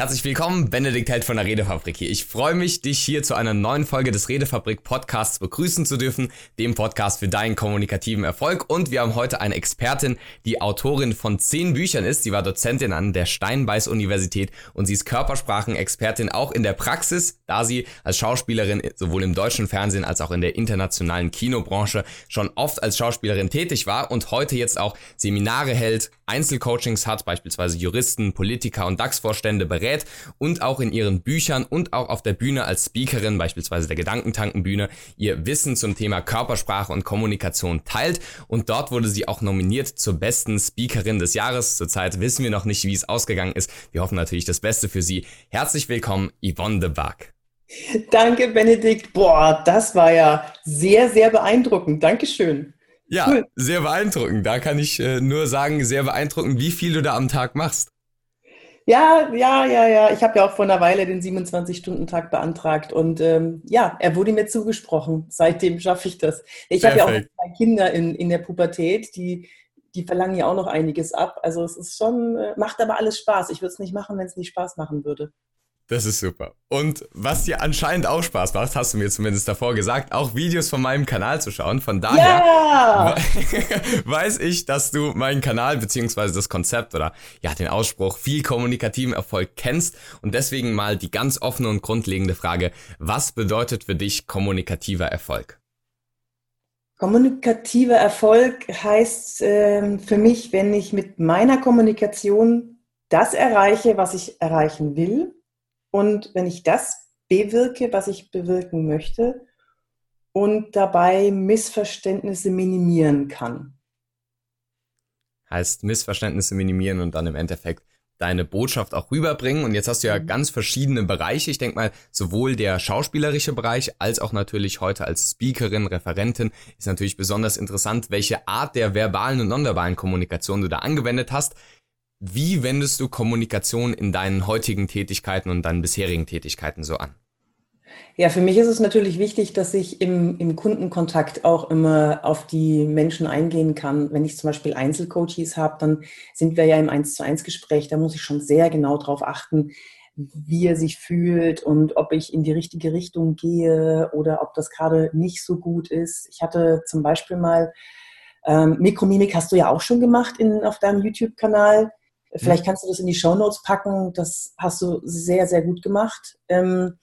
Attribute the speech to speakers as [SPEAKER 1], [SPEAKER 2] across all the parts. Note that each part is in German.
[SPEAKER 1] Herzlich willkommen, Benedikt Held von der Redefabrik hier. Ich freue mich, dich hier zu einer neuen Folge des Redefabrik Podcasts begrüßen zu dürfen, dem Podcast für deinen kommunikativen Erfolg. Und wir haben heute eine Expertin, die Autorin von zehn Büchern ist. Sie war Dozentin an der Steinbeiß Universität und sie ist Körpersprachenexpertin auch in der Praxis, da sie als Schauspielerin sowohl im deutschen Fernsehen als auch in der internationalen Kinobranche schon oft als Schauspielerin tätig war und heute jetzt auch Seminare hält, Einzelcoachings hat, beispielsweise Juristen, Politiker und DAX-Vorstände berät berät und auch in ihren Büchern und auch auf der Bühne als Speakerin, beispielsweise der Gedankentankenbühne, ihr Wissen zum Thema Körpersprache und Kommunikation teilt. Und dort wurde sie auch nominiert zur besten Speakerin des Jahres. Zurzeit wissen wir noch nicht, wie es ausgegangen ist. Wir hoffen natürlich das Beste für sie. Herzlich willkommen, Yvonne de Bac.
[SPEAKER 2] Danke, Benedikt. Boah, das war ja sehr, sehr beeindruckend. Dankeschön.
[SPEAKER 1] Ja, cool. sehr beeindruckend. Da kann ich äh, nur sagen, sehr beeindruckend, wie viel du da am Tag machst.
[SPEAKER 2] Ja, ja, ja, ja. Ich habe ja auch vor einer Weile den 27-Stunden-Tag beantragt und ähm, ja, er wurde mir zugesprochen. Seitdem schaffe ich das. Ich habe ja auch zwei Kinder in, in der Pubertät, die, die verlangen ja auch noch einiges ab. Also es ist schon, äh, macht aber alles Spaß. Ich würde es nicht machen, wenn es nicht Spaß machen würde.
[SPEAKER 1] Das ist super. Und was dir anscheinend auch Spaß macht, hast du mir zumindest davor gesagt, auch Videos von meinem Kanal zu schauen. Von daher ja! weiß ich, dass du meinen Kanal beziehungsweise das Konzept oder ja den Ausspruch viel kommunikativen Erfolg kennst. Und deswegen mal die ganz offene und grundlegende Frage, was bedeutet für dich kommunikativer Erfolg?
[SPEAKER 2] Kommunikativer Erfolg heißt äh, für mich, wenn ich mit meiner Kommunikation das erreiche, was ich erreichen will und wenn ich das bewirke, was ich bewirken möchte und dabei Missverständnisse minimieren kann.
[SPEAKER 1] Heißt Missverständnisse minimieren und dann im Endeffekt deine Botschaft auch rüberbringen. Und jetzt hast du ja mhm. ganz verschiedene Bereiche. Ich denke mal, sowohl der schauspielerische Bereich als auch natürlich heute als Speakerin, Referentin ist natürlich besonders interessant, welche Art der verbalen und nonverbalen Kommunikation du da angewendet hast. Wie wendest du Kommunikation in deinen heutigen Tätigkeiten und deinen bisherigen Tätigkeiten so an?
[SPEAKER 2] Ja, für mich ist es natürlich wichtig, dass ich im, im Kundenkontakt auch immer auf die Menschen eingehen kann. Wenn ich zum Beispiel Einzelcoaches habe, dann sind wir ja im 1 zu 1 Gespräch. Da muss ich schon sehr genau darauf achten, wie er sich fühlt und ob ich in die richtige Richtung gehe oder ob das gerade nicht so gut ist. Ich hatte zum Beispiel mal ähm, Mikromimik hast du ja auch schon gemacht in, auf deinem YouTube-Kanal. Vielleicht kannst du das in die Show Notes packen. Das hast du sehr, sehr gut gemacht. Ähm,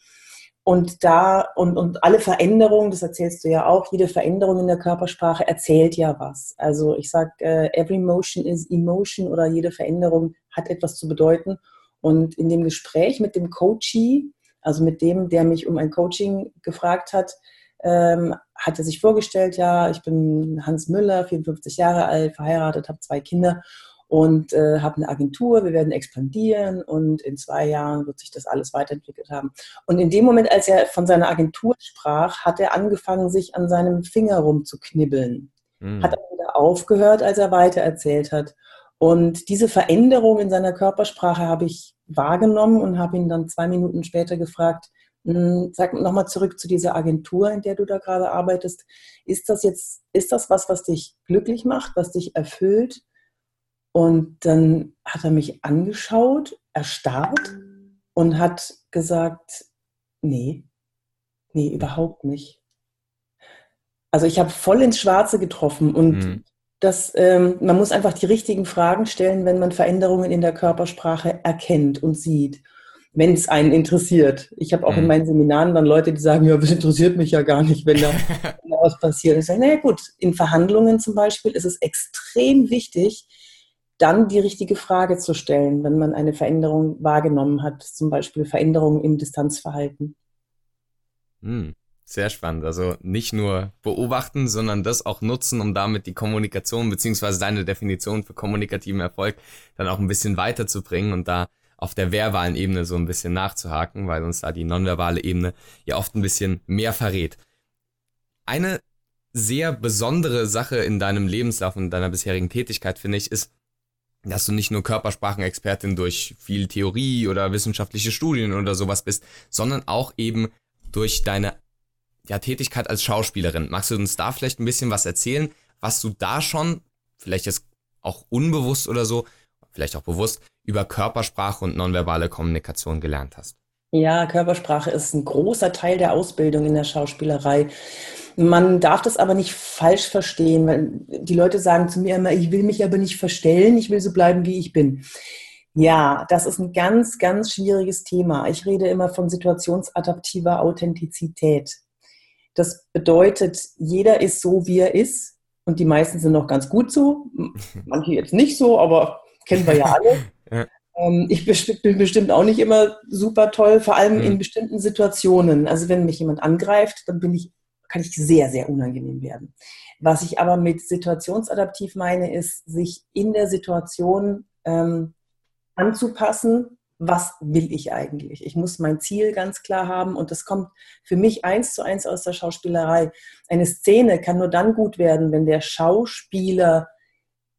[SPEAKER 2] und da, und, und alle Veränderungen, das erzählst du ja auch, jede Veränderung in der Körpersprache erzählt ja was. Also ich sage, äh, every motion is emotion oder jede Veränderung hat etwas zu bedeuten. Und in dem Gespräch mit dem Coachee, also mit dem, der mich um ein Coaching gefragt hat, ähm, hat er sich vorgestellt, ja, ich bin Hans Müller, 54 Jahre alt, verheiratet, habe zwei Kinder und äh, habe eine Agentur, wir werden expandieren und in zwei Jahren wird sich das alles weiterentwickelt haben. Und in dem Moment, als er von seiner Agentur sprach, hat er angefangen, sich an seinem Finger rumzuknibbeln. Mhm. Hat aber wieder aufgehört, als er weitererzählt hat. Und diese Veränderung in seiner Körpersprache habe ich wahrgenommen und habe ihn dann zwei Minuten später gefragt, hm, Sag nochmal zurück zu dieser Agentur, in der du da gerade arbeitest. Ist das jetzt, ist das was, was dich glücklich macht, was dich erfüllt? Und dann hat er mich angeschaut, erstarrt und hat gesagt, nee, nee, überhaupt nicht. Also ich habe voll ins Schwarze getroffen und mhm. das, ähm, man muss einfach die richtigen Fragen stellen, wenn man Veränderungen in der Körpersprache erkennt und sieht, wenn es einen interessiert. Ich habe auch mhm. in meinen Seminaren dann Leute, die sagen, ja, das interessiert mich ja gar nicht, wenn da was passiert. Ich sage, naja gut, in Verhandlungen zum Beispiel ist es extrem wichtig, dann die richtige Frage zu stellen, wenn man eine Veränderung wahrgenommen hat, zum Beispiel Veränderungen im Distanzverhalten.
[SPEAKER 1] Hm, sehr spannend. Also nicht nur beobachten, sondern das auch nutzen, um damit die Kommunikation beziehungsweise deine Definition für kommunikativen Erfolg dann auch ein bisschen weiterzubringen und da auf der verbalen Ebene so ein bisschen nachzuhaken, weil uns da die nonverbale Ebene ja oft ein bisschen mehr verrät. Eine sehr besondere Sache in deinem Lebenslauf und deiner bisherigen Tätigkeit, finde ich, ist, dass du nicht nur Körpersprachenexpertin durch viel Theorie oder wissenschaftliche Studien oder sowas bist, sondern auch eben durch deine ja, Tätigkeit als Schauspielerin. Magst du uns da vielleicht ein bisschen was erzählen, was du da schon, vielleicht jetzt auch unbewusst oder so, vielleicht auch bewusst, über Körpersprache und nonverbale Kommunikation gelernt hast?
[SPEAKER 2] Ja, Körpersprache ist ein großer Teil der Ausbildung in der Schauspielerei. Man darf das aber nicht falsch verstehen, weil die Leute sagen zu mir immer, ich will mich aber nicht verstellen, ich will so bleiben, wie ich bin. Ja, das ist ein ganz, ganz schwieriges Thema. Ich rede immer von situationsadaptiver Authentizität. Das bedeutet, jeder ist so, wie er ist. Und die meisten sind noch ganz gut so. Manche jetzt nicht so, aber kennen wir ja alle. Ähm, ich bin bestimmt auch nicht immer super toll, vor allem mhm. in bestimmten Situationen. Also wenn mich jemand angreift, dann bin ich, kann ich sehr, sehr unangenehm werden. Was ich aber mit situationsadaptiv meine, ist, sich in der Situation ähm, anzupassen, was will ich eigentlich? Ich muss mein Ziel ganz klar haben und das kommt für mich eins zu eins aus der Schauspielerei. Eine Szene kann nur dann gut werden, wenn der Schauspieler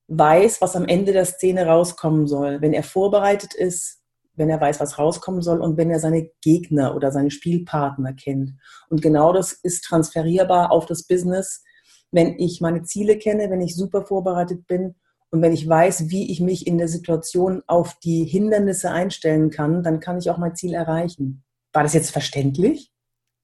[SPEAKER 2] weiß, was am Ende der Szene rauskommen soll, wenn er vorbereitet ist, wenn er weiß, was rauskommen soll und wenn er seine Gegner oder seine Spielpartner kennt. Und genau das ist transferierbar auf das Business, wenn ich meine Ziele kenne, wenn ich super vorbereitet bin und wenn ich weiß, wie ich mich in der Situation auf die Hindernisse einstellen kann, dann kann ich auch mein Ziel erreichen. War das jetzt verständlich?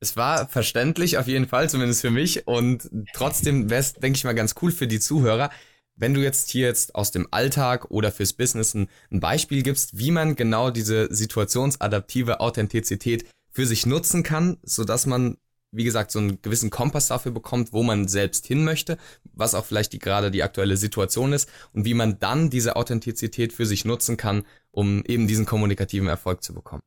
[SPEAKER 1] Es war verständlich auf jeden Fall, zumindest für mich. Und trotzdem wäre es, denke ich mal, ganz cool für die Zuhörer, wenn du jetzt hier jetzt aus dem Alltag oder fürs Business ein, Beispiel gibst, wie man genau diese situationsadaptive Authentizität für sich nutzen kann, so dass man wie gesagt, so einen gewissen Kompass dafür bekommt, wo man selbst hin möchte, was auch vielleicht die, gerade die aktuelle Situation ist und wie man dann diese Authentizität für sich nutzen kann, um eben diesen kommunikativen Erfolg zu bekommen.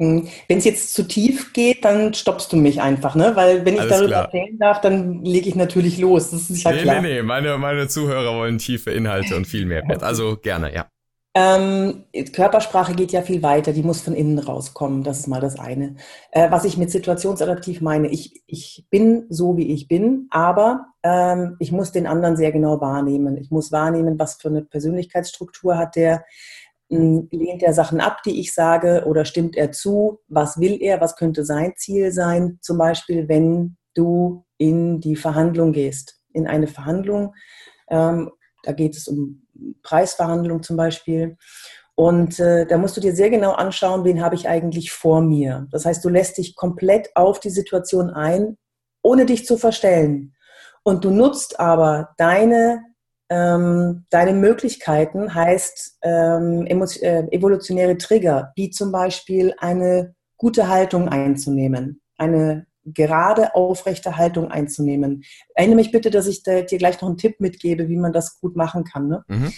[SPEAKER 2] Hm. Wenn es jetzt zu tief geht, dann stoppst du mich einfach, ne? Weil wenn ich Alles darüber klar. erzählen darf, dann lege ich natürlich los. Das ist ja nee, klar. Nee, nee,
[SPEAKER 1] meine, meine Zuhörer wollen tiefe Inhalte und viel mehr. Also gerne, ja.
[SPEAKER 2] Ähm, Körpersprache geht ja viel weiter, die muss von innen rauskommen, das ist mal das eine. Äh, was ich mit situationsadaptiv meine, ich, ich bin so, wie ich bin, aber ähm, ich muss den anderen sehr genau wahrnehmen. Ich muss wahrnehmen, was für eine Persönlichkeitsstruktur hat der, lehnt er Sachen ab, die ich sage, oder stimmt er zu? Was will er? Was könnte sein Ziel sein? Zum Beispiel, wenn du in die Verhandlung gehst, in eine Verhandlung. Ähm, da geht es um Preisverhandlung zum Beispiel. Und äh, da musst du dir sehr genau anschauen, wen habe ich eigentlich vor mir. Das heißt, du lässt dich komplett auf die Situation ein, ohne dich zu verstellen. Und du nutzt aber deine ähm, deine Möglichkeiten heißt ähm, äh, evolutionäre Trigger, wie zum Beispiel eine gute Haltung einzunehmen, eine gerade aufrechte Haltung einzunehmen. Erinnere mich bitte, dass ich dir gleich noch einen Tipp mitgebe, wie man das gut machen kann. Ne? Mhm.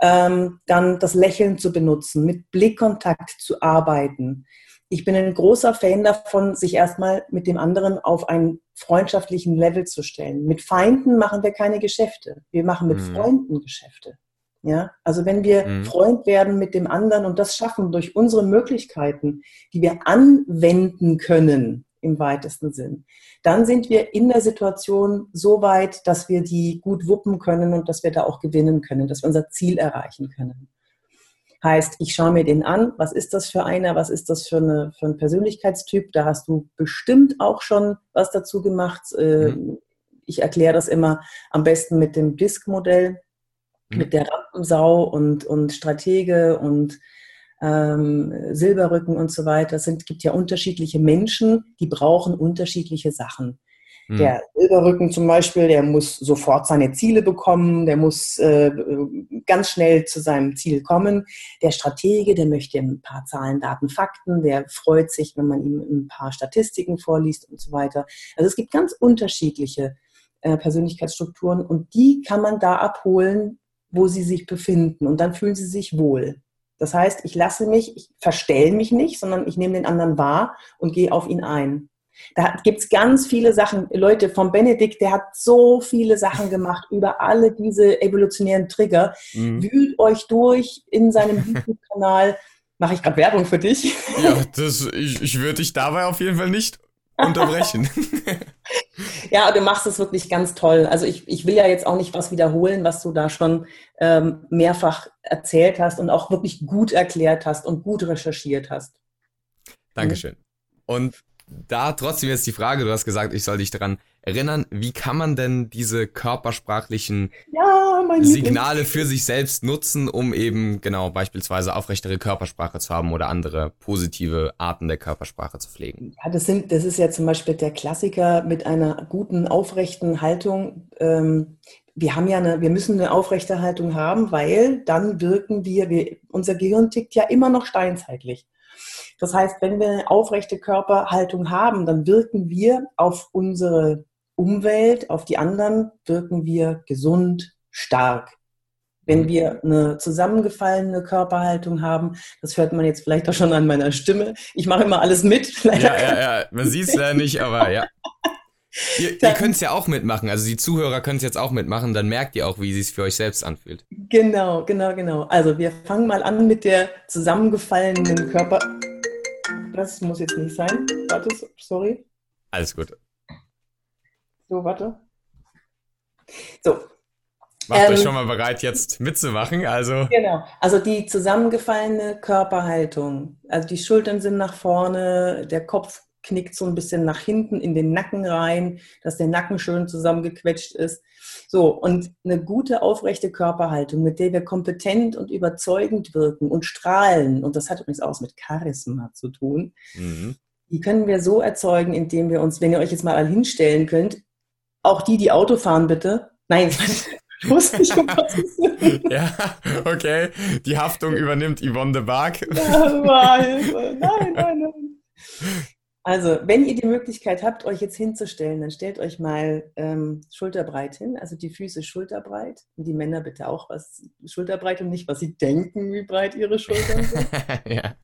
[SPEAKER 2] Ähm, dann das Lächeln zu benutzen, mit Blickkontakt zu arbeiten, ich bin ein großer Fan davon, sich erstmal mit dem anderen auf einen freundschaftlichen Level zu stellen. Mit Feinden machen wir keine Geschäfte. Wir machen mit mhm. Freunden Geschäfte. Ja, also wenn wir mhm. Freund werden mit dem anderen und das schaffen durch unsere Möglichkeiten, die wir anwenden können im weitesten Sinn, dann sind wir in der Situation so weit, dass wir die gut wuppen können und dass wir da auch gewinnen können, dass wir unser Ziel erreichen können. Heißt, ich schaue mir den an, was ist das für einer, was ist das für, eine, für ein Persönlichkeitstyp, da hast du bestimmt auch schon was dazu gemacht. Äh, mhm. Ich erkläre das immer am besten mit dem Disk-Modell, mhm. mit der Rampensau und, und Stratege und ähm, Silberrücken und so weiter. Es gibt ja unterschiedliche Menschen, die brauchen unterschiedliche Sachen. Hm. Der Silberrücken zum Beispiel, der muss sofort seine Ziele bekommen, der muss äh, ganz schnell zu seinem Ziel kommen. Der Stratege, der möchte ein paar Zahlen, Daten, Fakten, der freut sich, wenn man ihm ein paar Statistiken vorliest und so weiter. Also es gibt ganz unterschiedliche äh, Persönlichkeitsstrukturen und die kann man da abholen, wo sie sich befinden und dann fühlen sie sich wohl. Das heißt, ich lasse mich, ich verstelle mich nicht, sondern ich nehme den anderen wahr und gehe auf ihn ein. Da gibt es ganz viele Sachen. Leute, vom Benedikt, der hat so viele Sachen gemacht über alle diese evolutionären Trigger. Mhm. Wühlt euch durch in seinem YouTube-Kanal. Mache ich gerade Werbung für dich?
[SPEAKER 1] Ja, das, ich, ich würde dich dabei auf jeden Fall nicht unterbrechen.
[SPEAKER 2] ja, du machst es wirklich ganz toll. Also ich, ich will ja jetzt auch nicht was wiederholen, was du da schon ähm, mehrfach erzählt hast und auch wirklich gut erklärt hast und gut recherchiert hast.
[SPEAKER 1] Dankeschön. Und da trotzdem jetzt die Frage, du hast gesagt, ich soll dich daran erinnern, wie kann man denn diese körpersprachlichen ja, Signale für sich selbst nutzen, um eben genau beispielsweise aufrechtere Körpersprache zu haben oder andere positive Arten der Körpersprache zu pflegen?
[SPEAKER 2] Ja, das, sind, das ist ja zum Beispiel der Klassiker mit einer guten, aufrechten Haltung. Ähm, wir haben ja eine, wir müssen eine aufrechte Haltung haben, weil dann wirken wir, wir unser Gehirn tickt ja immer noch steinzeitlich. Das heißt, wenn wir eine aufrechte Körperhaltung haben, dann wirken wir auf unsere Umwelt, auf die anderen, wirken wir gesund, stark. Wenn wir eine zusammengefallene Körperhaltung haben, das hört man jetzt vielleicht auch schon an meiner Stimme. Ich mache immer alles mit.
[SPEAKER 1] Ja, ja, ja, man sieht es ja nicht, aber ja. Ihr, ihr könnt es ja auch mitmachen, also die Zuhörer können es jetzt auch mitmachen, dann merkt ihr auch, wie es für euch selbst anfühlt.
[SPEAKER 2] Genau, genau, genau. Also wir fangen mal an mit der zusammengefallenen Körper. Das muss jetzt nicht sein. Warte, sorry.
[SPEAKER 1] Alles gut.
[SPEAKER 2] So, warte. So.
[SPEAKER 1] Macht ähm, euch schon mal bereit, jetzt mitzumachen. Also.
[SPEAKER 2] Genau. Also die zusammengefallene Körperhaltung. Also die Schultern sind nach vorne, der Kopf knickt so ein bisschen nach hinten in den Nacken rein, dass der Nacken schön zusammengequetscht ist. So, und eine gute, aufrechte Körperhaltung, mit der wir kompetent und überzeugend wirken und strahlen, und das hat übrigens auch mit Charisma zu tun, mhm. die können wir so erzeugen, indem wir uns, wenn ihr euch jetzt mal alle hinstellen könnt, auch die, die Auto fahren, bitte. Nein, ich muss nicht um
[SPEAKER 1] Ja, okay. Die Haftung übernimmt Yvonne de Barg.
[SPEAKER 2] Ja. Nein, nein, nein. Also, wenn ihr die Möglichkeit habt, euch jetzt hinzustellen, dann stellt euch mal ähm, schulterbreit hin, also die Füße schulterbreit und die Männer bitte auch was schulterbreit und nicht, was sie denken, wie breit ihre Schultern sind. ja.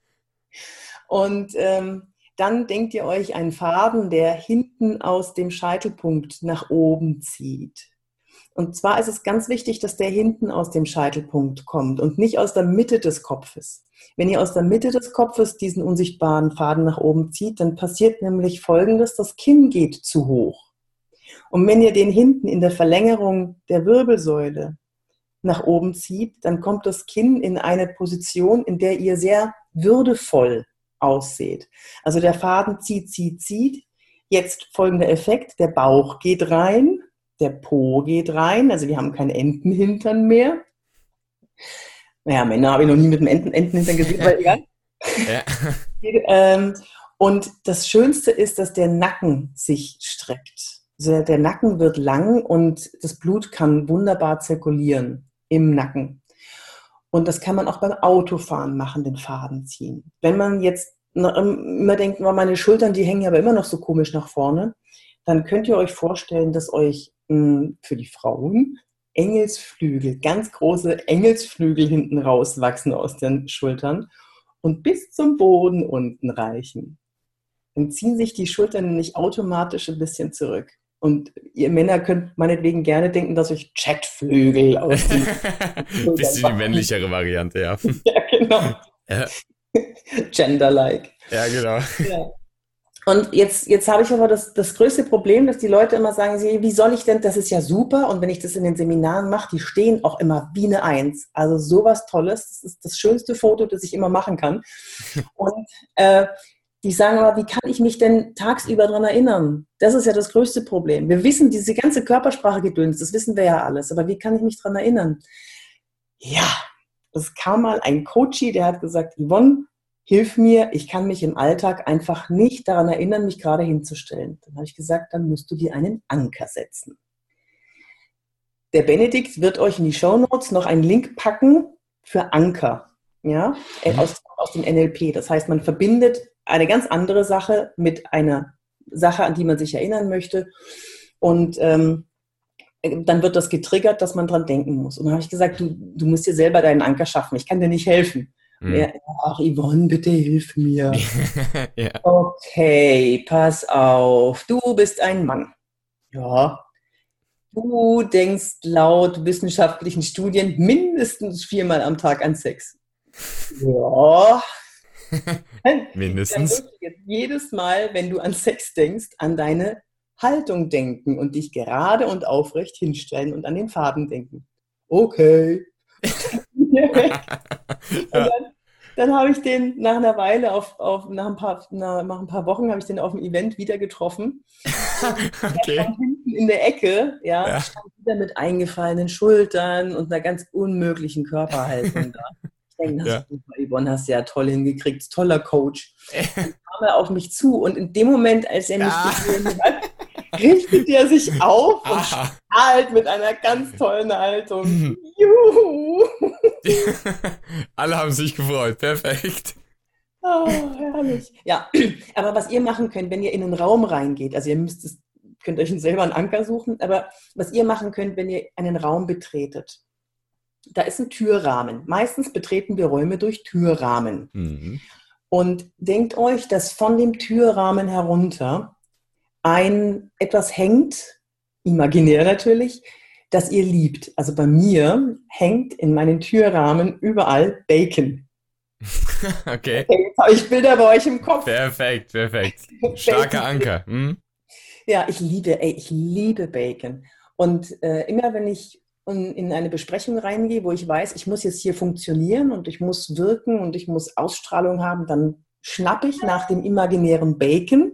[SPEAKER 2] Und ähm, dann denkt ihr euch einen Faden, der hinten aus dem Scheitelpunkt nach oben zieht. Und zwar ist es ganz wichtig, dass der hinten aus dem Scheitelpunkt kommt und nicht aus der Mitte des Kopfes. Wenn ihr aus der Mitte des Kopfes diesen unsichtbaren Faden nach oben zieht, dann passiert nämlich Folgendes, das Kinn geht zu hoch. Und wenn ihr den hinten in der Verlängerung der Wirbelsäule nach oben zieht, dann kommt das Kinn in eine Position, in der ihr sehr würdevoll ausseht. Also der Faden zieht, zieht, zieht. Jetzt folgender Effekt, der Bauch geht rein, der Po geht rein, also wir haben keinen Entenhintern mehr. Naja, Männer habe ich noch nie mit einem Enten Entenhintern gesehen, weil egal. Ja. ähm, und das Schönste ist, dass der Nacken sich streckt. Also der Nacken wird lang und das Blut kann wunderbar zirkulieren im Nacken. Und das kann man auch beim Autofahren machen, den Faden ziehen. Wenn man jetzt immer denkt, meine Schultern, die hängen aber immer noch so komisch nach vorne, dann könnt ihr euch vorstellen, dass euch für die Frauen Engelsflügel, ganz große Engelsflügel hinten rauswachsen aus den Schultern und bis zum Boden unten reichen. Dann ziehen sich die Schultern nämlich automatisch ein bisschen zurück. Und ihr Männer könnt meinetwegen gerne denken, dass euch Chatflügel aus den
[SPEAKER 1] Bisschen die männlichere Variante, ja.
[SPEAKER 2] ja, genau. Ja. Gender-like.
[SPEAKER 1] Ja, genau. Ja.
[SPEAKER 2] Und jetzt, jetzt habe ich aber das, das größte Problem, dass die Leute immer sagen, wie soll ich denn, das ist ja super. Und wenn ich das in den Seminaren mache, die stehen auch immer wie eine Eins. Also sowas Tolles. Das ist das schönste Foto, das ich immer machen kann. Und äh, die sagen aber, wie kann ich mich denn tagsüber daran erinnern? Das ist ja das größte Problem. Wir wissen, diese ganze Körpersprache gedöns, das wissen wir ja alles. Aber wie kann ich mich daran erinnern? Ja, es kam mal ein Coachie, der hat gesagt, Yvonne, hilf mir, ich kann mich im Alltag einfach nicht daran erinnern, mich gerade hinzustellen. Dann habe ich gesagt, dann musst du dir einen Anker setzen. Der Benedikt wird euch in die Show Notes noch einen Link packen für Anker, ja, äh, mhm. aus, aus dem NLP. Das heißt, man verbindet eine ganz andere Sache mit einer Sache, an die man sich erinnern möchte. Und ähm, dann wird das getriggert, dass man dran denken muss. Und dann habe ich gesagt, du, du musst dir selber deinen Anker schaffen. Ich kann dir nicht helfen. Mhm. Ja, ach, Yvonne, bitte hilf mir. ja. Okay, pass auf. Du bist ein Mann. Ja. Du denkst laut wissenschaftlichen Studien mindestens viermal am Tag an Sex. Ja.
[SPEAKER 1] mindestens.
[SPEAKER 2] Jedes Mal, wenn du an Sex denkst, an deine Haltung denken und dich gerade und aufrecht hinstellen und an den Faden denken. Okay. und dann dann habe ich den nach einer Weile, auf, auf, nach, ein paar, nach, nach ein paar Wochen, habe ich den auf dem Event wieder getroffen. okay. Der hinten in der Ecke, ja, ja. stand wieder mit eingefallenen Schultern und einer ganz unmöglichen Körperhaltung da. Ich denke, ja. Yvonne hast du ja toll hingekriegt, toller Coach. Dann kam er auf mich zu und in dem Moment, als er mich ja. gesehen hat, richtet er sich auf und strahlt mit einer ganz tollen Haltung. Mhm. Juhu!
[SPEAKER 1] Alle haben sich gefreut. Perfekt.
[SPEAKER 2] Oh, herrlich. Ja, aber was ihr machen könnt, wenn ihr in einen Raum reingeht, also ihr müsst es, könnt euch selber einen Anker suchen, aber was ihr machen könnt, wenn ihr einen Raum betretet, da ist ein Türrahmen. Meistens betreten wir Räume durch Türrahmen. Mhm. Und denkt euch, dass von dem Türrahmen herunter ein etwas hängt, imaginär natürlich, das ihr liebt. Also bei mir hängt in meinen Türrahmen überall Bacon.
[SPEAKER 1] okay. okay.
[SPEAKER 2] Jetzt habe ich Bilder bei euch im Kopf.
[SPEAKER 1] Perfekt, perfekt. Starker Anker. Hm?
[SPEAKER 2] Ja, ich liebe, ey, ich liebe Bacon. Und äh, immer wenn ich in eine Besprechung reingehe, wo ich weiß, ich muss jetzt hier funktionieren und ich muss wirken und ich muss Ausstrahlung haben, dann schnappe ich nach dem imaginären Bacon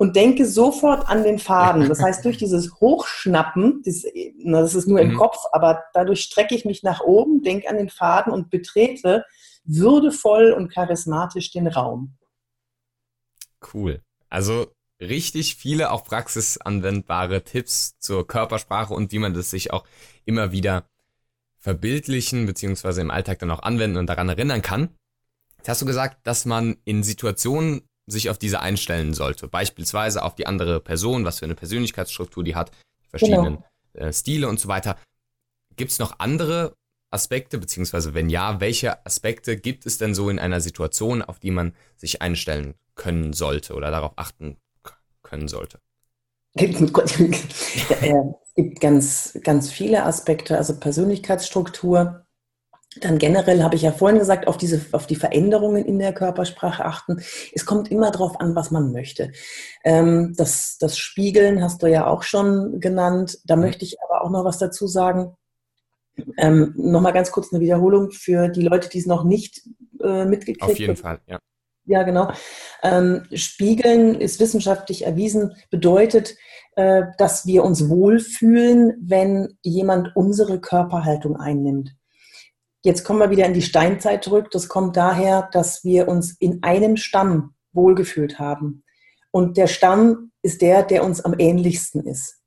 [SPEAKER 2] und denke sofort an den Faden. Das heißt, durch dieses Hochschnappen, das, das ist nur im mhm. Kopf, aber dadurch strecke ich mich nach oben, denke an den Faden und betrete würdevoll und charismatisch den Raum.
[SPEAKER 1] Cool. Also richtig viele auch praxisanwendbare Tipps zur Körpersprache und wie man das sich auch immer wieder verbildlichen beziehungsweise im Alltag dann auch anwenden und daran erinnern kann. Jetzt hast du gesagt, dass man in Situationen sich auf diese einstellen sollte. Beispielsweise auf die andere Person, was für eine Persönlichkeitsstruktur die hat, die verschiedenen genau. äh, Stile und so weiter. Gibt es noch andere Aspekte, beziehungsweise wenn ja, welche Aspekte gibt es denn so in einer Situation, auf die man sich einstellen können sollte oder darauf achten können sollte?
[SPEAKER 2] Es gibt ganz, ganz viele Aspekte, also Persönlichkeitsstruktur, dann generell habe ich ja vorhin gesagt, auf diese, auf die Veränderungen in der Körpersprache achten. Es kommt immer darauf an, was man möchte. Ähm, das, das Spiegeln hast du ja auch schon genannt. Da mhm. möchte ich aber auch noch was dazu sagen. Ähm, Nochmal ganz kurz eine Wiederholung für die Leute, die es noch nicht äh, mitgekriegt haben.
[SPEAKER 1] Auf jeden Fall, ja.
[SPEAKER 2] Ja, genau. Ähm, Spiegeln ist wissenschaftlich erwiesen, bedeutet, äh, dass wir uns wohlfühlen, wenn jemand unsere Körperhaltung einnimmt. Jetzt kommen wir wieder in die Steinzeit zurück. Das kommt daher, dass wir uns in einem Stamm wohlgefühlt haben. Und der Stamm ist der, der uns am ähnlichsten ist.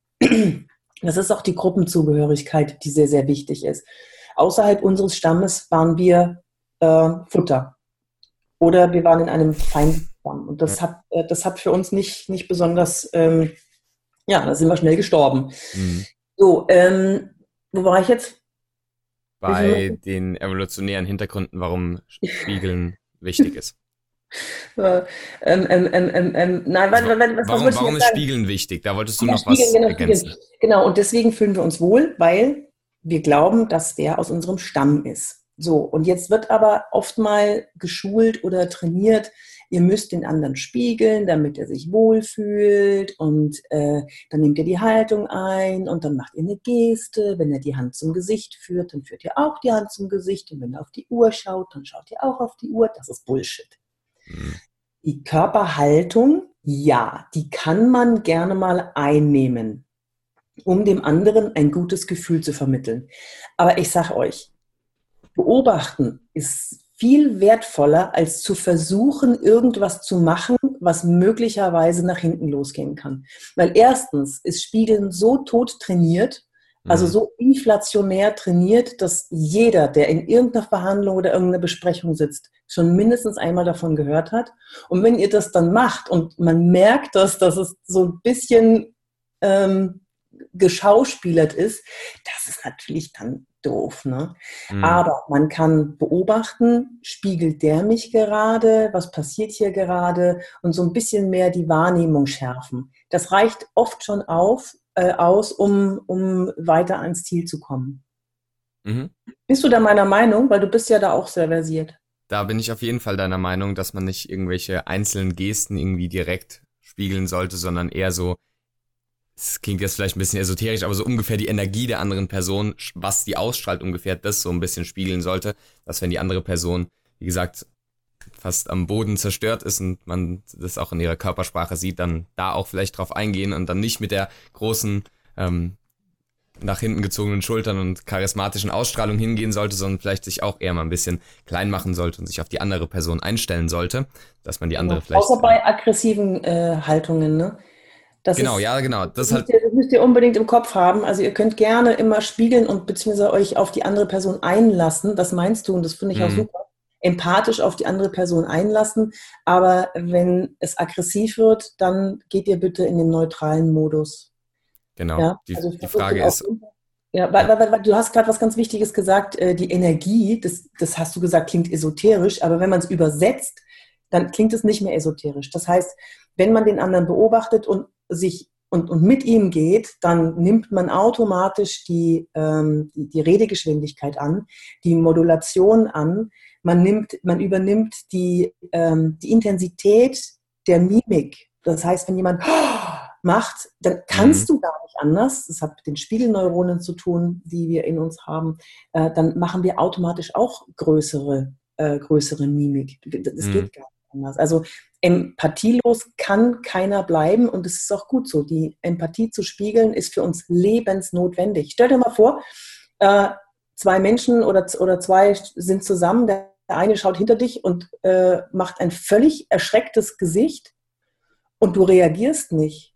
[SPEAKER 2] Das ist auch die Gruppenzugehörigkeit, die sehr, sehr wichtig ist. Außerhalb unseres Stammes waren wir äh, Futter. Oder wir waren in einem Feindstamm. Und das hat, äh, das hat für uns nicht, nicht besonders, ähm, ja, da sind wir schnell gestorben. Mhm. So, ähm, wo war ich jetzt?
[SPEAKER 1] Bei den evolutionären Hintergründen, warum Spiegeln wichtig ist.
[SPEAKER 2] Ähm, ähm, ähm, ähm, nein, was, was, was
[SPEAKER 1] warum, warum ist Spiegeln wichtig? Da wolltest du ja, noch Spiegeln, was
[SPEAKER 2] genau,
[SPEAKER 1] ergänzen.
[SPEAKER 2] Spiegeln. Genau, und deswegen fühlen wir uns wohl, weil wir glauben, dass der aus unserem Stamm ist. So, und jetzt wird aber oft mal geschult oder trainiert, ihr müsst den anderen spiegeln, damit er sich wohlfühlt und äh, dann nehmt ihr die Haltung ein und dann macht ihr eine Geste. Wenn er die Hand zum Gesicht führt, dann führt ihr auch die Hand zum Gesicht und wenn er auf die Uhr schaut, dann schaut ihr auch auf die Uhr. Das ist Bullshit. Mhm. Die Körperhaltung, ja, die kann man gerne mal einnehmen, um dem anderen ein gutes Gefühl zu vermitteln. Aber ich sage euch, beobachten ist viel wertvoller, als zu versuchen, irgendwas zu machen, was möglicherweise nach hinten losgehen kann. Weil erstens ist Spiegeln so tot trainiert, also mhm. so inflationär trainiert, dass jeder, der in irgendeiner Verhandlung oder irgendeiner Besprechung sitzt, schon mindestens einmal davon gehört hat. Und wenn ihr das dann macht und man merkt das, dass es so ein bisschen ähm, geschauspielert ist, das ist natürlich dann doof. Ne? Mhm. Aber man kann beobachten, spiegelt der mich gerade, was passiert hier gerade und so ein bisschen mehr die Wahrnehmung schärfen. Das reicht oft schon auf, äh, aus, um, um weiter ans Ziel zu kommen. Mhm. Bist du da meiner Meinung? Weil du bist ja da auch sehr versiert.
[SPEAKER 1] Da bin ich auf jeden Fall deiner Meinung, dass man nicht irgendwelche einzelnen Gesten irgendwie direkt spiegeln sollte, sondern eher so es klingt jetzt vielleicht ein bisschen esoterisch, aber so ungefähr die Energie der anderen Person, was die ausstrahlt ungefähr, das so ein bisschen spiegeln sollte, dass wenn die andere Person, wie gesagt, fast am Boden zerstört ist und man das auch in ihrer Körpersprache sieht, dann da auch vielleicht drauf eingehen und dann nicht mit der großen ähm, nach hinten gezogenen Schultern und charismatischen Ausstrahlung hingehen sollte, sondern vielleicht sich auch eher mal ein bisschen klein machen sollte und sich auf die andere Person einstellen sollte, dass man die andere ja, vielleicht.
[SPEAKER 2] Außer bei aggressiven äh, Haltungen, ne?
[SPEAKER 1] Das genau, ist, ja, genau.
[SPEAKER 2] Das, das, halt müsst ihr, das müsst ihr unbedingt im Kopf haben. Also ihr könnt gerne immer spiegeln und beziehungsweise euch auf die andere Person einlassen. Das meinst du und das finde ich mhm. auch super. Empathisch auf die andere Person einlassen. Aber wenn es aggressiv wird, dann geht ihr bitte in den neutralen Modus.
[SPEAKER 1] Genau. Ja? Die, also die Frage ist.
[SPEAKER 2] Ja, weil, weil, weil, du hast gerade was ganz Wichtiges gesagt, äh, die Energie, das, das hast du gesagt, klingt esoterisch, aber wenn man es übersetzt, dann klingt es nicht mehr esoterisch. Das heißt, wenn man den anderen beobachtet und sich und, und mit ihm geht, dann nimmt man automatisch die, ähm, die, die Redegeschwindigkeit an, die Modulation an, man, nimmt, man übernimmt die, ähm, die Intensität der Mimik. Das heißt, wenn jemand macht, dann kannst mhm. du gar nicht anders. Das hat mit den Spiegelneuronen zu tun, die wir in uns haben. Äh, dann machen wir automatisch auch größere, äh, größere Mimik. Das mhm. geht gar nicht anders. Also empathielos kann keiner bleiben und es ist auch gut so. Die Empathie zu spiegeln ist für uns lebensnotwendig. Stell dir mal vor, äh, zwei Menschen oder, oder zwei sind zusammen, der eine schaut hinter dich und äh, macht ein völlig erschrecktes Gesicht und du reagierst nicht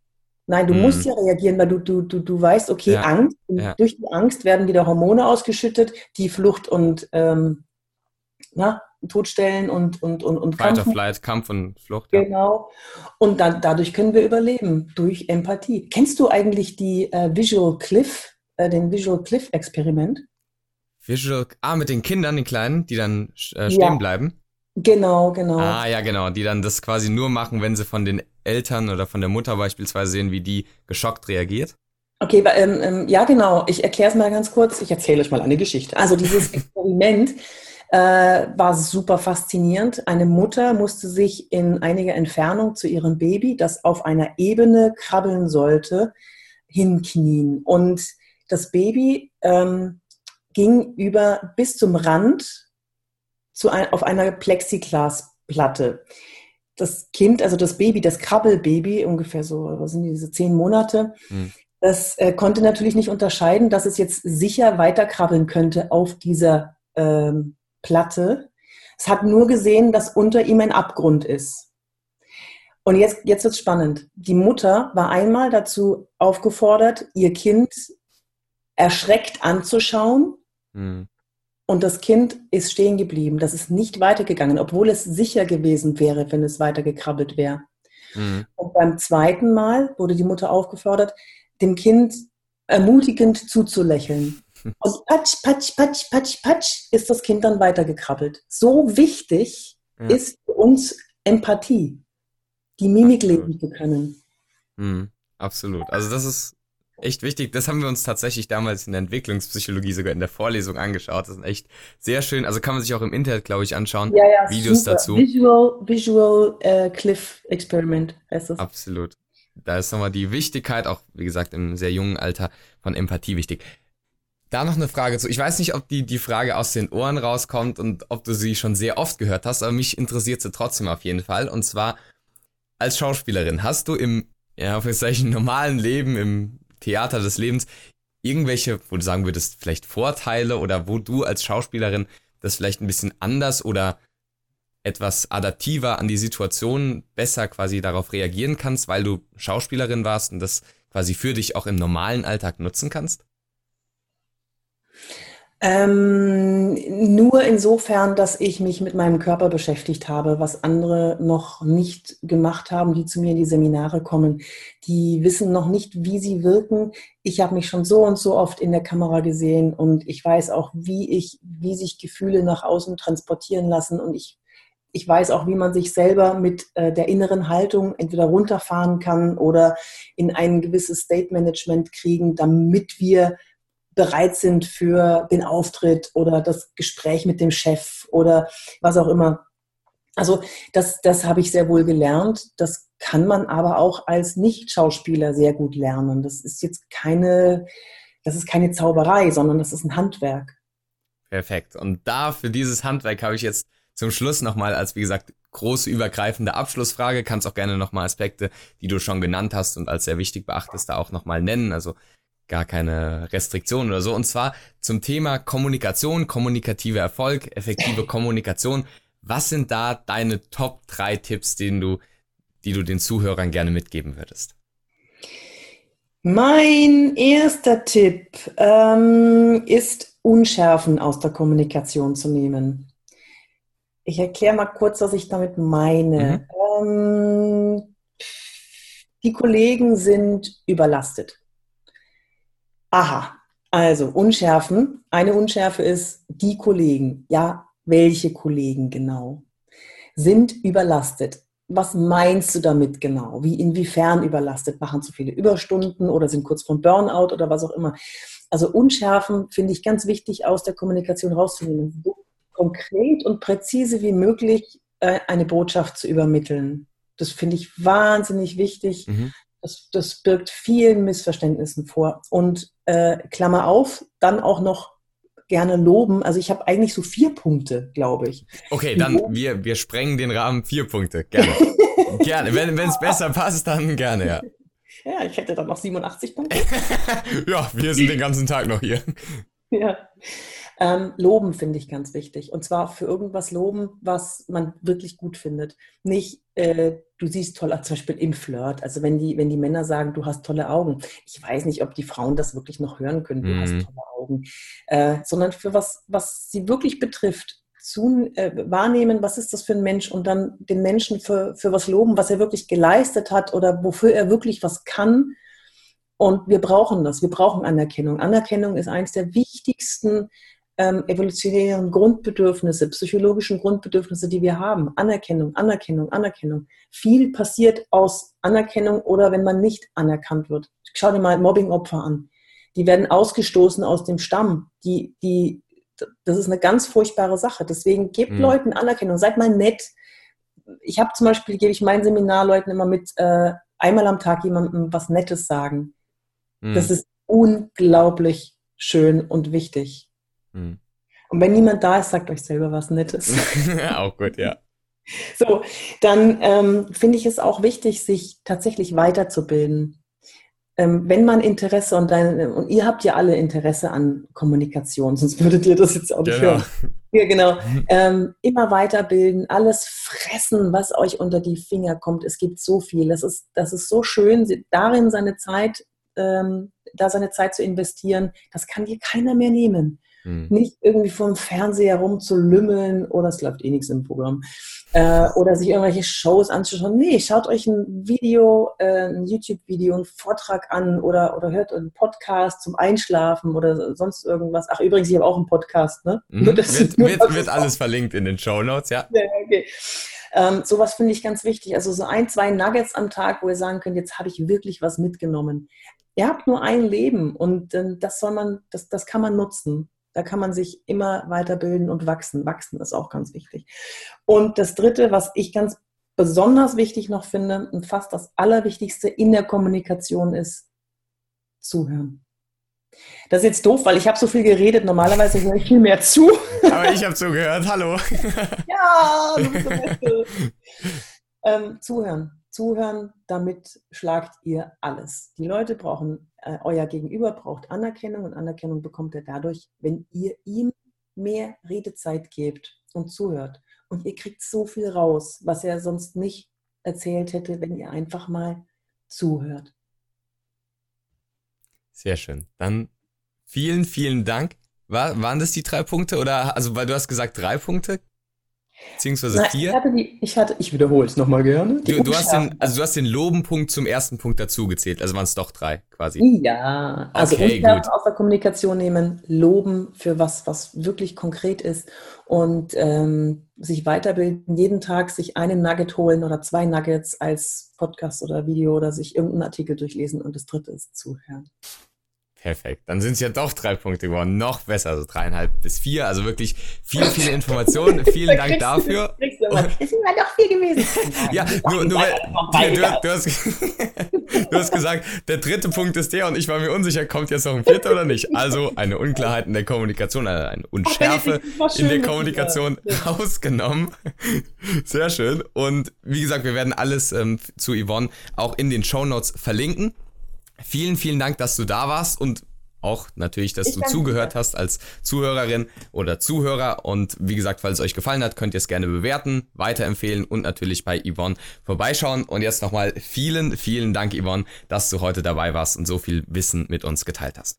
[SPEAKER 2] Nein, du mhm. musst ja reagieren, weil du, du, du, du weißt, okay, ja. Angst, ja. durch die Angst werden wieder Hormone ausgeschüttet, die Flucht und ähm, na, Todstellen und, und, und, und
[SPEAKER 1] Fight Kampf. Flight, Kampf und Flucht.
[SPEAKER 2] Ja. Genau. Und dann, dadurch können wir überleben, durch Empathie. Kennst du eigentlich die äh, Visual Cliff, äh, den Visual Cliff Experiment?
[SPEAKER 1] Visual, ah, mit den Kindern, den Kleinen, die dann äh, stehen bleiben?
[SPEAKER 2] Genau, genau.
[SPEAKER 1] Ah, ja, genau. Die dann das quasi nur machen, wenn sie von den Eltern oder von der Mutter beispielsweise sehen, wie die geschockt reagiert.
[SPEAKER 2] Okay, ähm, ähm, ja, genau. Ich erkläre es mal ganz kurz. Ich erzähle euch mal eine Geschichte. Also dieses Experiment äh, war super faszinierend. Eine Mutter musste sich in einiger Entfernung zu ihrem Baby, das auf einer Ebene krabbeln sollte, hinknien. Und das Baby ähm, ging über bis zum Rand zu ein, auf einer Plexiglasplatte. Das Kind, also das Baby, das Krabbelbaby, ungefähr so, was sind diese zehn Monate, hm. das äh, konnte natürlich nicht unterscheiden, dass es jetzt sicher weiterkrabbeln könnte auf dieser ähm, Platte. Es hat nur gesehen, dass unter ihm ein Abgrund ist. Und jetzt, jetzt wird es spannend. Die Mutter war einmal dazu aufgefordert, ihr Kind erschreckt anzuschauen. Hm. Und das Kind ist stehen geblieben. Das ist nicht weitergegangen, obwohl es sicher gewesen wäre, wenn es weitergekrabbelt wäre. Mhm. Und beim zweiten Mal wurde die Mutter aufgefordert, dem Kind ermutigend zuzulächeln. Und patsch, patsch, patsch, patsch, patsch ist das Kind dann weitergekrabbelt. So wichtig ja. ist für uns Empathie, die Mimik leben zu können.
[SPEAKER 1] Mhm. Absolut. Also das ist echt wichtig. Das haben wir uns tatsächlich damals in der Entwicklungspsychologie sogar in der Vorlesung angeschaut. Das ist echt sehr schön. Also kann man sich auch im Internet, glaube ich, anschauen. Ja, ja, Videos super. dazu.
[SPEAKER 2] Visual, Visual äh, Cliff Experiment heißt das.
[SPEAKER 1] Absolut. Da ist nochmal die Wichtigkeit, auch wie gesagt im sehr jungen Alter, von Empathie wichtig. Da noch eine Frage zu. Ich weiß nicht, ob die, die Frage aus den Ohren rauskommt und ob du sie schon sehr oft gehört hast, aber mich interessiert sie trotzdem auf jeden Fall. Und zwar, als Schauspielerin, hast du im, ja, auf solchen normalen Leben, im Theater des Lebens irgendwelche, wo du sagen würdest, vielleicht Vorteile oder wo du als Schauspielerin das vielleicht ein bisschen anders oder etwas adaptiver an die Situation besser quasi darauf reagieren kannst, weil du Schauspielerin warst und das quasi für dich auch im normalen Alltag nutzen kannst?
[SPEAKER 2] Ähm, nur insofern, dass ich mich mit meinem Körper beschäftigt habe, was andere noch nicht gemacht haben, die zu mir in die Seminare kommen. Die wissen noch nicht, wie sie wirken. Ich habe mich schon so und so oft in der Kamera gesehen und ich weiß auch, wie ich, wie sich Gefühle nach außen transportieren lassen und ich ich weiß auch, wie man sich selber mit äh, der inneren Haltung entweder runterfahren kann oder in ein gewisses State Management kriegen, damit wir bereit sind für den Auftritt oder das Gespräch mit dem Chef oder was auch immer. Also das, das habe ich sehr wohl gelernt. Das kann man aber auch als Nicht-Schauspieler sehr gut lernen. Das ist jetzt keine, das ist keine Zauberei, sondern das ist ein Handwerk.
[SPEAKER 1] Perfekt. Und da für dieses Handwerk habe ich jetzt zum Schluss nochmal als, wie gesagt, große übergreifende Abschlussfrage. Kannst auch gerne nochmal Aspekte, die du schon genannt hast und als sehr wichtig beachtest, da auch nochmal nennen. Also gar keine Restriktionen oder so. Und zwar zum Thema Kommunikation, kommunikative Erfolg, effektive Kommunikation. Was sind da deine Top 3 Tipps, den du, die du den Zuhörern gerne mitgeben würdest?
[SPEAKER 2] Mein erster Tipp ähm, ist, Unschärfen aus der Kommunikation zu nehmen. Ich erkläre mal kurz, was ich damit meine. Mhm. Ähm, die Kollegen sind überlastet. Aha, also Unschärfen. Eine Unschärfe ist die Kollegen. Ja, welche Kollegen genau? Sind überlastet. Was meinst du damit genau? Wie, inwiefern überlastet? Machen zu viele Überstunden oder sind kurz vom Burnout oder was auch immer? Also Unschärfen finde ich ganz wichtig aus der Kommunikation rauszunehmen. So konkret und präzise wie möglich äh, eine Botschaft zu übermitteln. Das finde ich wahnsinnig wichtig. Mhm. Das, das birgt vielen Missverständnissen vor. Und äh, Klammer auf, dann auch noch gerne loben. Also ich habe eigentlich so vier Punkte, glaube ich.
[SPEAKER 1] Okay, dann wir, wir sprengen den Rahmen vier Punkte. Gerne. gerne. Wenn es besser passt, dann gerne, ja.
[SPEAKER 2] Ja, ich hätte dann noch 87 Punkte.
[SPEAKER 1] ja, wir sind den ganzen Tag noch hier.
[SPEAKER 2] Ja. Ähm, loben finde ich ganz wichtig. Und zwar für irgendwas loben, was man wirklich gut findet. Nicht, äh, du siehst toll, zum Beispiel im Flirt. Also wenn die, wenn die Männer sagen, du hast tolle Augen. Ich weiß nicht, ob die Frauen das wirklich noch hören können, du mhm. hast tolle Augen. Äh, sondern für was, was sie wirklich betrifft. Zu, äh, wahrnehmen, was ist das für ein Mensch und dann den Menschen für, für was loben, was er wirklich geleistet hat oder wofür er wirklich was kann. Und wir brauchen das. Wir brauchen Anerkennung. Anerkennung ist eines der wichtigsten ähm, evolutionären Grundbedürfnisse, psychologischen Grundbedürfnisse, die wir haben. Anerkennung, Anerkennung, Anerkennung. Viel passiert aus Anerkennung oder wenn man nicht anerkannt wird. Schau dir mal Mobbingopfer an. Die werden ausgestoßen aus dem Stamm. Die, die, das ist eine ganz furchtbare Sache. Deswegen gebt mhm. Leuten Anerkennung. Seid mal nett. Ich habe zum Beispiel, gebe ich meinen Seminarleuten immer mit, äh, einmal am Tag jemandem was Nettes sagen. Mhm. Das ist unglaublich schön und wichtig. Mhm. Und wenn niemand da ist, sagt euch selber was Nettes.
[SPEAKER 1] auch gut, ja.
[SPEAKER 2] So, dann ähm, finde ich es auch wichtig, sich tatsächlich weiterzubilden. Ähm, wenn man Interesse und dein, und ihr habt ja alle Interesse an Kommunikation, sonst würdet ihr das jetzt auch nicht genau. hören. Ja, genau. Ähm, immer weiterbilden, alles fressen, was euch unter die Finger kommt. Es gibt so viel. Das ist, das ist so schön, darin seine Zeit, ähm, da seine Zeit zu investieren. Das kann dir keiner mehr nehmen. Mhm. Nicht irgendwie vom Fernseher rumzulümmeln oder es läuft eh nichts im Programm. Äh, oder sich irgendwelche Shows anzuschauen. Nee, schaut euch ein Video, äh, ein YouTube-Video, einen Vortrag an oder, oder hört einen Podcast zum Einschlafen oder sonst irgendwas. Ach, übrigens, ich habe auch einen Podcast, ne?
[SPEAKER 1] Mhm. Wird, wird, wird alles verlinkt in den Show Notes, ja. ja okay.
[SPEAKER 2] Ähm, sowas finde ich ganz wichtig. Also so ein, zwei Nuggets am Tag, wo ihr sagen könnt, jetzt habe ich wirklich was mitgenommen. Ihr habt nur ein Leben und äh, das soll man, das, das kann man nutzen. Da kann man sich immer weiterbilden und wachsen. Wachsen ist auch ganz wichtig. Und das Dritte, was ich ganz besonders wichtig noch finde und fast das Allerwichtigste in der Kommunikation ist, zuhören. Das ist jetzt doof, weil ich habe so viel geredet. Normalerweise höre ich viel mehr zu.
[SPEAKER 1] Aber ich habe zugehört. Hallo.
[SPEAKER 2] ja, du bist der Beste. ähm, zuhören. Zuhören, damit schlagt ihr alles. Die Leute brauchen äh, euer Gegenüber braucht Anerkennung und Anerkennung bekommt er dadurch, wenn ihr ihm mehr Redezeit gebt und zuhört. Und ihr kriegt so viel raus, was er sonst nicht erzählt hätte, wenn ihr einfach mal zuhört.
[SPEAKER 1] Sehr schön. Dann vielen, vielen Dank. War, waren das die drei Punkte oder also weil du hast gesagt drei Punkte? Beziehungsweise Nein, vier?
[SPEAKER 2] Ich, hatte die, ich, hatte, ich wiederhole es nochmal gerne.
[SPEAKER 1] Du, du, hast den, also du hast den Lobenpunkt zum ersten Punkt dazu gezählt, also waren es doch drei quasi.
[SPEAKER 2] Ja, also okay, gut. aus der Kommunikation nehmen, loben für was, was wirklich konkret ist und ähm, sich weiterbilden, jeden Tag sich einen Nugget holen oder zwei Nuggets als Podcast oder Video oder sich irgendeinen Artikel durchlesen und das dritte ist zuhören.
[SPEAKER 1] Perfekt. Dann sind es ja doch drei Punkte geworden. Noch besser, also dreieinhalb bis vier. Also wirklich viele, viele Informationen. Vielen Dank dafür. Es sind ja doch vier gewesen. ja, nur, nur weil, du, du, hast, Du hast gesagt, der dritte Punkt ist der und ich war mir unsicher, kommt jetzt noch ein vierter oder nicht. Also eine Unklarheit in der Kommunikation, eine Unschärfe in der Kommunikation ausgenommen. Sehr schön. Und wie gesagt, wir werden alles ähm, zu Yvonne auch in den Show Notes verlinken. Vielen, vielen Dank, dass du da warst und auch natürlich, dass ich du zugehört dir. hast als Zuhörerin oder Zuhörer. Und wie gesagt, falls es euch gefallen hat, könnt ihr es gerne bewerten, weiterempfehlen und natürlich bei Yvonne vorbeischauen. Und jetzt nochmal vielen, vielen Dank, Yvonne, dass du heute dabei warst und so viel Wissen mit uns geteilt hast.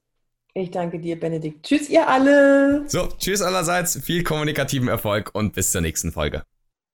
[SPEAKER 2] Ich danke dir, Benedikt. Tschüss, ihr alle.
[SPEAKER 1] So, tschüss allerseits, viel kommunikativen Erfolg und bis zur nächsten Folge.